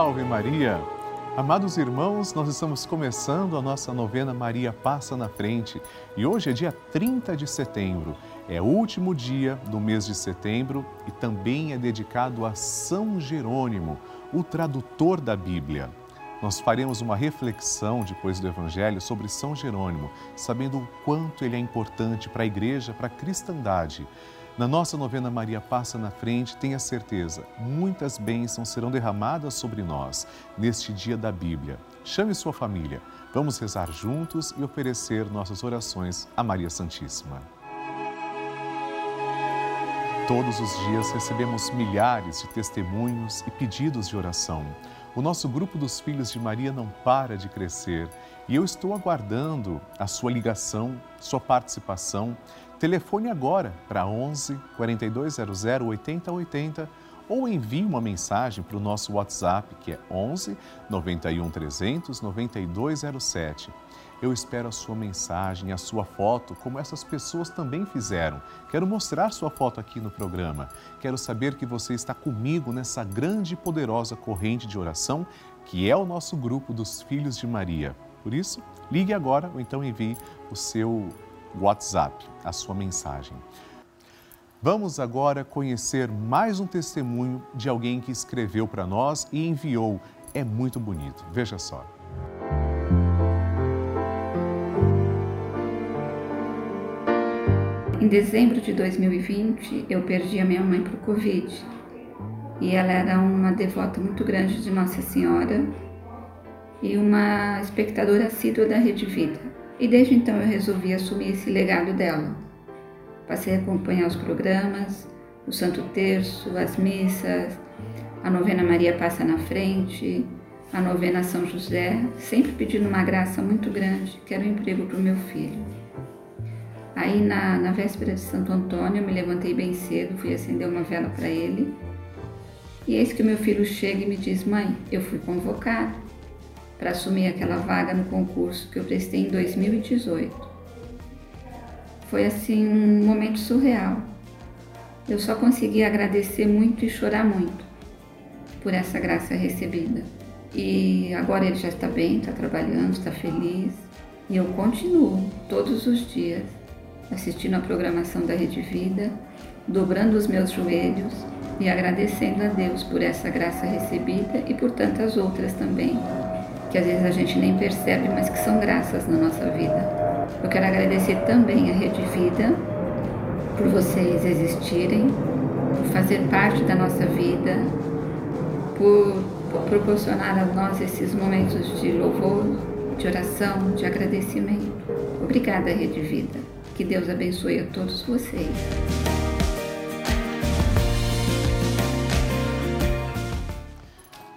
salve Maria! Amados irmãos, nós estamos começando a nossa novena Maria Passa na Frente e hoje é dia 30 de setembro. É o último dia do mês de setembro e também é dedicado a São Jerônimo, o tradutor da Bíblia. Nós faremos uma reflexão depois do Evangelho sobre São Jerônimo, sabendo o quanto ele é importante para a igreja, para a cristandade. Na nossa novena Maria Passa na Frente, tenha certeza, muitas bênçãos serão derramadas sobre nós neste dia da Bíblia. Chame sua família, vamos rezar juntos e oferecer nossas orações a Maria Santíssima. Todos os dias recebemos milhares de testemunhos e pedidos de oração. O nosso grupo dos Filhos de Maria não para de crescer e eu estou aguardando a sua ligação, sua participação. Telefone agora para 11 4200 8080 ou envie uma mensagem para o nosso WhatsApp que é 11 91 300 9207. Eu espero a sua mensagem, a sua foto, como essas pessoas também fizeram. Quero mostrar sua foto aqui no programa. Quero saber que você está comigo nessa grande e poderosa corrente de oração que é o nosso grupo dos Filhos de Maria. Por isso, ligue agora ou então envie o seu WhatsApp, a sua mensagem. Vamos agora conhecer mais um testemunho de alguém que escreveu para nós e enviou. É muito bonito. Veja só. Em dezembro de 2020, eu perdi a minha mãe para o Covid. E ela era uma devota muito grande de Nossa Senhora e uma espectadora assídua da Rede Vida. E desde então eu resolvi assumir esse legado dela. Passei a acompanhar os programas, o Santo Terço, as missas, a novena Maria Passa na Frente, a novena São José, sempre pedindo uma graça muito grande, que era o um emprego para o meu filho. Aí na, na véspera de Santo Antônio, eu me levantei bem cedo, fui acender uma vela para ele. E eis que meu filho chega e me diz: Mãe, eu fui convocado para assumir aquela vaga no concurso que eu prestei em 2018. Foi assim um momento surreal. Eu só consegui agradecer muito e chorar muito por essa graça recebida. E agora ele já está bem, está trabalhando, está feliz. E eu continuo todos os dias assistindo a programação da Rede Vida, dobrando os meus joelhos e agradecendo a Deus por essa graça recebida e por tantas outras também, que às vezes a gente nem percebe, mas que são graças na nossa vida. Eu quero agradecer também a Rede Vida por vocês existirem, por fazer parte da nossa vida, por, por proporcionar a nós esses momentos de louvor, de oração, de agradecimento. Obrigada, Rede Vida. Que Deus abençoe a todos vocês.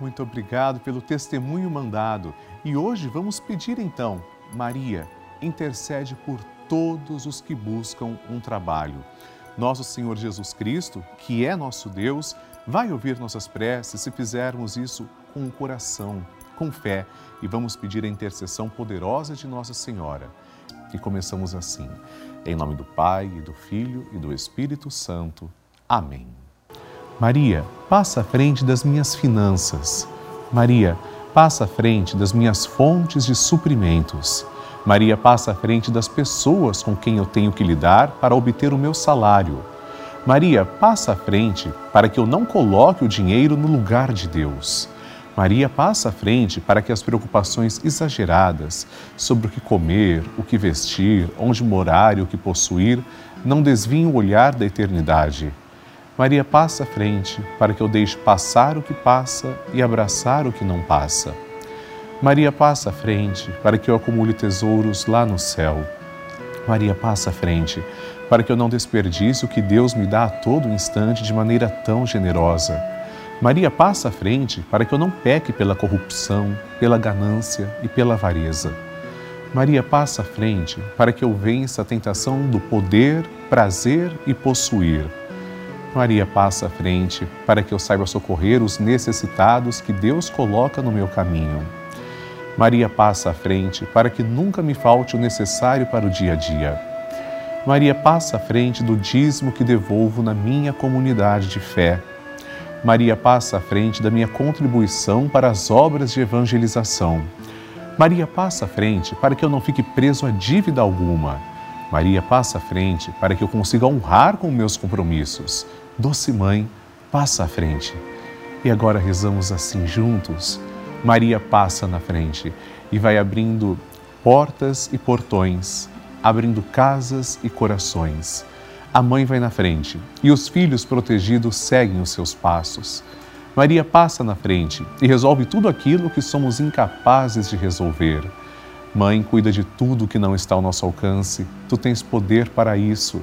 Muito obrigado pelo testemunho mandado. E hoje vamos pedir então, Maria, intercede por todos os que buscam um trabalho. Nosso Senhor Jesus Cristo, que é nosso Deus, vai ouvir nossas preces se fizermos isso com o coração, com fé, e vamos pedir a intercessão poderosa de Nossa Senhora. E começamos assim. Em nome do Pai, e do Filho e do Espírito Santo. Amém. Maria, passa à frente das minhas finanças. Maria, passa à frente das minhas fontes de suprimentos. Maria, passa à frente das pessoas com quem eu tenho que lidar para obter o meu salário. Maria, passa à frente para que eu não coloque o dinheiro no lugar de Deus. Maria passa à frente para que as preocupações exageradas sobre o que comer, o que vestir, onde morar e o que possuir não desviem o olhar da eternidade. Maria passa à frente para que eu deixe passar o que passa e abraçar o que não passa. Maria passa à frente para que eu acumule tesouros lá no céu. Maria passa à frente para que eu não desperdice o que Deus me dá a todo instante de maneira tão generosa. Maria passa à frente para que eu não peque pela corrupção, pela ganância e pela avareza. Maria passa à frente para que eu vença a tentação do poder, prazer e possuir. Maria passa à frente para que eu saiba socorrer os necessitados que Deus coloca no meu caminho. Maria passa à frente para que nunca me falte o necessário para o dia a dia. Maria passa à frente do dízimo que devolvo na minha comunidade de fé Maria passa à frente da minha contribuição para as obras de evangelização. Maria passa à frente para que eu não fique preso a dívida alguma. Maria passa à frente para que eu consiga honrar com meus compromissos. Doce Mãe, passa à frente. E agora rezamos assim juntos. Maria passa na frente e vai abrindo portas e portões, abrindo casas e corações. A mãe vai na frente e os filhos protegidos seguem os seus passos. Maria passa na frente e resolve tudo aquilo que somos incapazes de resolver. Mãe, cuida de tudo que não está ao nosso alcance, tu tens poder para isso.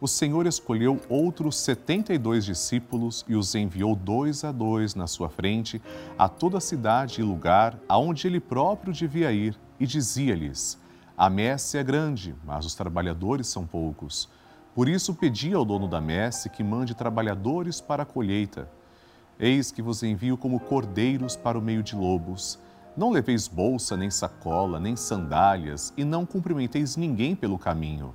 o Senhor escolheu outros setenta e dois discípulos e os enviou dois a dois na sua frente a toda a cidade e lugar aonde ele próprio devia ir, e dizia-lhes: A messe é grande, mas os trabalhadores são poucos. Por isso pedi ao dono da messe que mande trabalhadores para a colheita. Eis que vos envio como cordeiros para o meio de lobos. Não leveis bolsa, nem sacola, nem sandálias, e não cumprimenteis ninguém pelo caminho.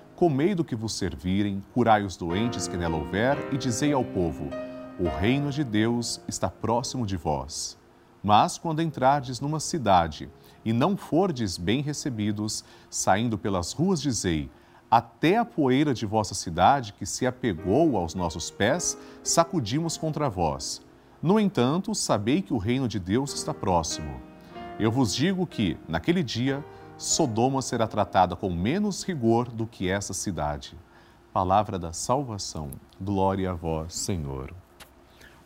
comei do que vos servirem, curai os doentes que nela houver e dizei ao povo: O reino de Deus está próximo de vós. Mas quando entrardes numa cidade e não fordes bem recebidos, saindo pelas ruas dizei: até a poeira de vossa cidade, que se apegou aos nossos pés, sacudimos contra vós. No entanto, sabei que o reino de Deus está próximo. Eu vos digo que, naquele dia, Sodoma será tratada com menos rigor do que essa cidade. Palavra da salvação. Glória a vós, Senhor.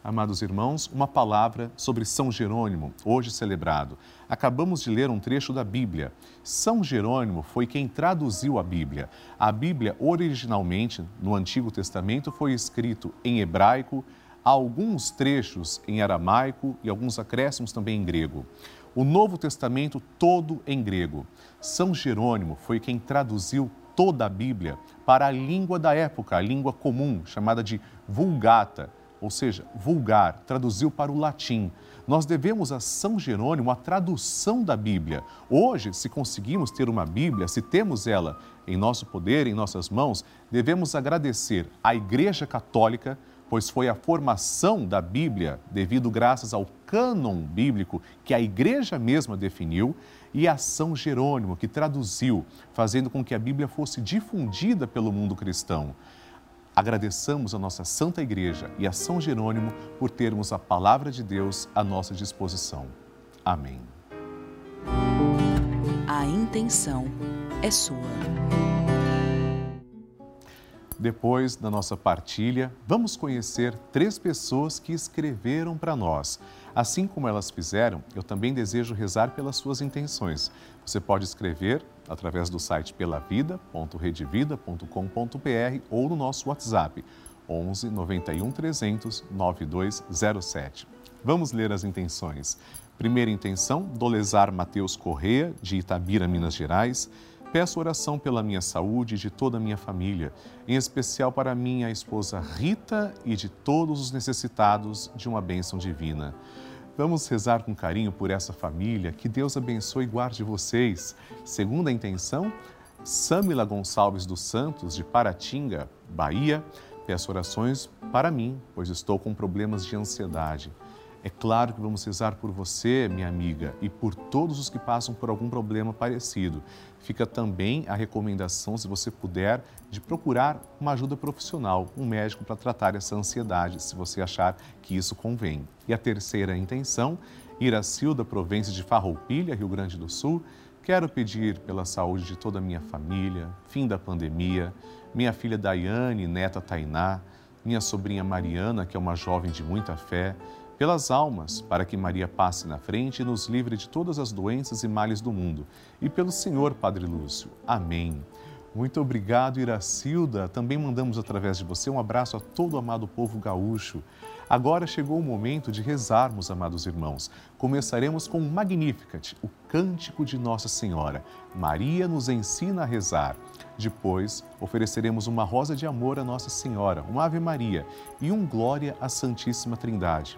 Amados irmãos, uma palavra sobre São Jerônimo, hoje celebrado. Acabamos de ler um trecho da Bíblia. São Jerônimo foi quem traduziu a Bíblia. A Bíblia, originalmente, no Antigo Testamento, foi escrito em hebraico, alguns trechos em aramaico e alguns acréscimos também em grego. O Novo Testamento todo em grego. São Jerônimo foi quem traduziu toda a Bíblia para a língua da época, a língua comum, chamada de Vulgata ou seja, vulgar, traduziu para o latim. Nós devemos a São Jerônimo a tradução da Bíblia. Hoje, se conseguimos ter uma Bíblia, se temos ela em nosso poder, em nossas mãos, devemos agradecer à Igreja Católica, pois foi a formação da Bíblia, devido graças ao cânon bíblico que a Igreja mesma definiu, e a São Jerônimo, que traduziu, fazendo com que a Bíblia fosse difundida pelo mundo cristão. Agradeçamos a nossa Santa Igreja e a São Jerônimo por termos a palavra de Deus à nossa disposição. Amém. A intenção é sua. Depois da nossa partilha, vamos conhecer três pessoas que escreveram para nós. Assim como elas fizeram, eu também desejo rezar pelas suas intenções. Você pode escrever através do site pelavida.redevida.com.br ou no nosso WhatsApp 11 91 300 9207. Vamos ler as intenções. Primeira intenção, Dolezar Mateus Correa, de Itabira, Minas Gerais. Peço oração pela minha saúde e de toda a minha família, em especial para minha esposa Rita e de todos os necessitados de uma bênção divina. Vamos rezar com carinho por essa família. Que Deus abençoe e guarde vocês. Segundo a intenção, Samila Gonçalves dos Santos, de Paratinga, Bahia, peço orações para mim, pois estou com problemas de ansiedade. É claro que vamos rezar por você, minha amiga, e por todos os que passam por algum problema parecido. Fica também a recomendação, se você puder, de procurar uma ajuda profissional, um médico para tratar essa ansiedade, se você achar que isso convém. E a terceira intenção, Iracilda Provença de Farroupilha, Rio Grande do Sul, quero pedir pela saúde de toda a minha família, fim da pandemia, minha filha Daiane, neta Tainá, minha sobrinha Mariana, que é uma jovem de muita fé, pelas almas, para que Maria passe na frente e nos livre de todas as doenças e males do mundo. E pelo Senhor, Padre Lúcio. Amém. Muito obrigado, Iracilda. Também mandamos através de você um abraço a todo o amado povo gaúcho. Agora chegou o momento de rezarmos, amados irmãos. Começaremos com o Magnificat, o cântico de Nossa Senhora. Maria nos ensina a rezar. Depois, ofereceremos uma rosa de amor a Nossa Senhora, uma Ave Maria e um Glória à Santíssima Trindade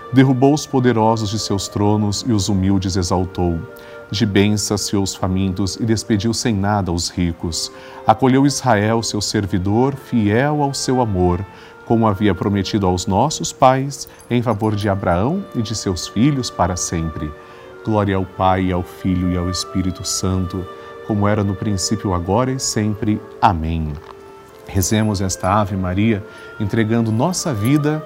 Derrubou os poderosos de seus tronos e os humildes exaltou. De bens saciou os famintos e despediu sem nada os ricos. Acolheu Israel, seu servidor, fiel ao seu amor, como havia prometido aos nossos pais, em favor de Abraão e de seus filhos para sempre. Glória ao Pai, ao Filho e ao Espírito Santo, como era no princípio, agora e sempre. Amém. Rezemos esta Ave Maria, entregando nossa vida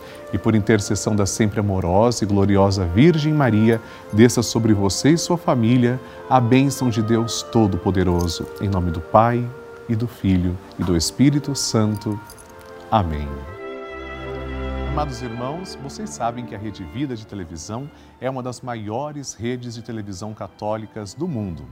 e por intercessão da sempre amorosa e gloriosa Virgem Maria, desça sobre você e sua família a bênção de Deus Todo-Poderoso. Em nome do Pai, e do Filho, e do Espírito Santo. Amém. Amados irmãos, vocês sabem que a Rede Vida de Televisão é uma das maiores redes de televisão católicas do mundo.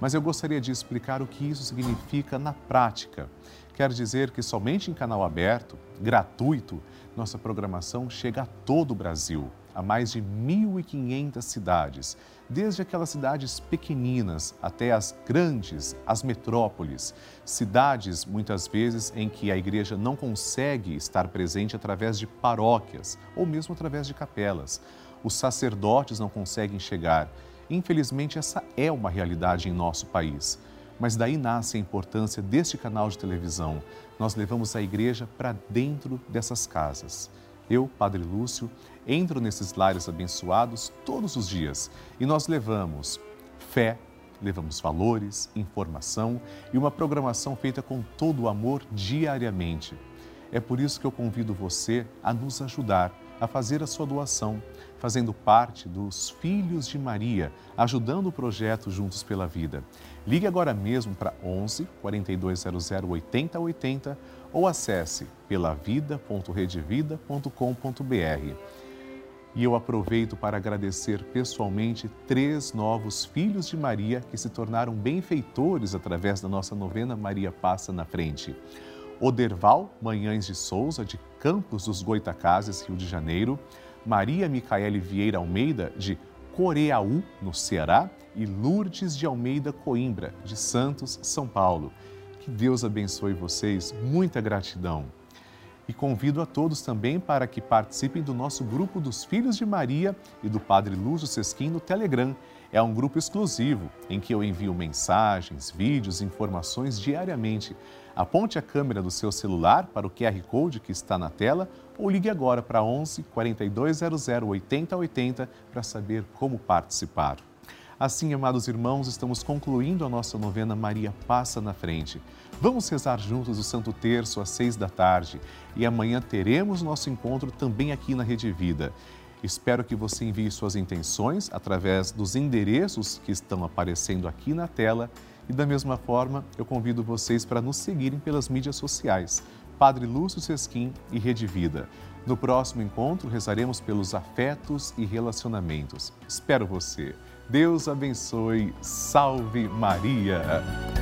Mas eu gostaria de explicar o que isso significa na prática. Quer dizer que somente em canal aberto, gratuito, nossa programação chega a todo o Brasil, a mais de 1.500 cidades, desde aquelas cidades pequeninas até as grandes, as metrópoles, cidades muitas vezes em que a igreja não consegue estar presente através de paróquias ou mesmo através de capelas. Os sacerdotes não conseguem chegar. Infelizmente, essa é uma realidade em nosso país. Mas daí nasce a importância deste canal de televisão. Nós levamos a igreja para dentro dessas casas. Eu, Padre Lúcio, entro nesses lares abençoados todos os dias e nós levamos fé, levamos valores, informação e uma programação feita com todo o amor diariamente. É por isso que eu convido você a nos ajudar a fazer a sua doação, fazendo parte dos Filhos de Maria, ajudando o projeto Juntos pela Vida. Ligue agora mesmo para 11 4200 8080 ou acesse pelavida.redevida.com.br. E eu aproveito para agradecer pessoalmente três novos filhos de Maria que se tornaram benfeitores através da nossa novena Maria Passa na Frente. Oderval Manhães de Souza, de Campos dos Goitacazes, Rio de Janeiro, Maria Micaele Vieira Almeida, de Coreaú, no Ceará, e Lourdes de Almeida Coimbra, de Santos, São Paulo. Que Deus abençoe vocês, muita gratidão. E convido a todos também para que participem do nosso grupo dos Filhos de Maria e do Padre Lúcio Sesquim no Telegram. É um grupo exclusivo em que eu envio mensagens, vídeos, informações diariamente Aponte a câmera do seu celular para o QR Code que está na tela ou ligue agora para 11 4200 8080 para saber como participar. Assim, amados irmãos, estamos concluindo a nossa novena Maria Passa na Frente. Vamos rezar juntos o Santo Terço às seis da tarde e amanhã teremos nosso encontro também aqui na Rede Vida. Espero que você envie suas intenções através dos endereços que estão aparecendo aqui na tela e da mesma forma eu convido vocês para nos seguirem pelas mídias sociais. Padre Lúcio Sesquim e Rede Vida. No próximo encontro rezaremos pelos afetos e relacionamentos. Espero você. Deus abençoe. Salve Maria!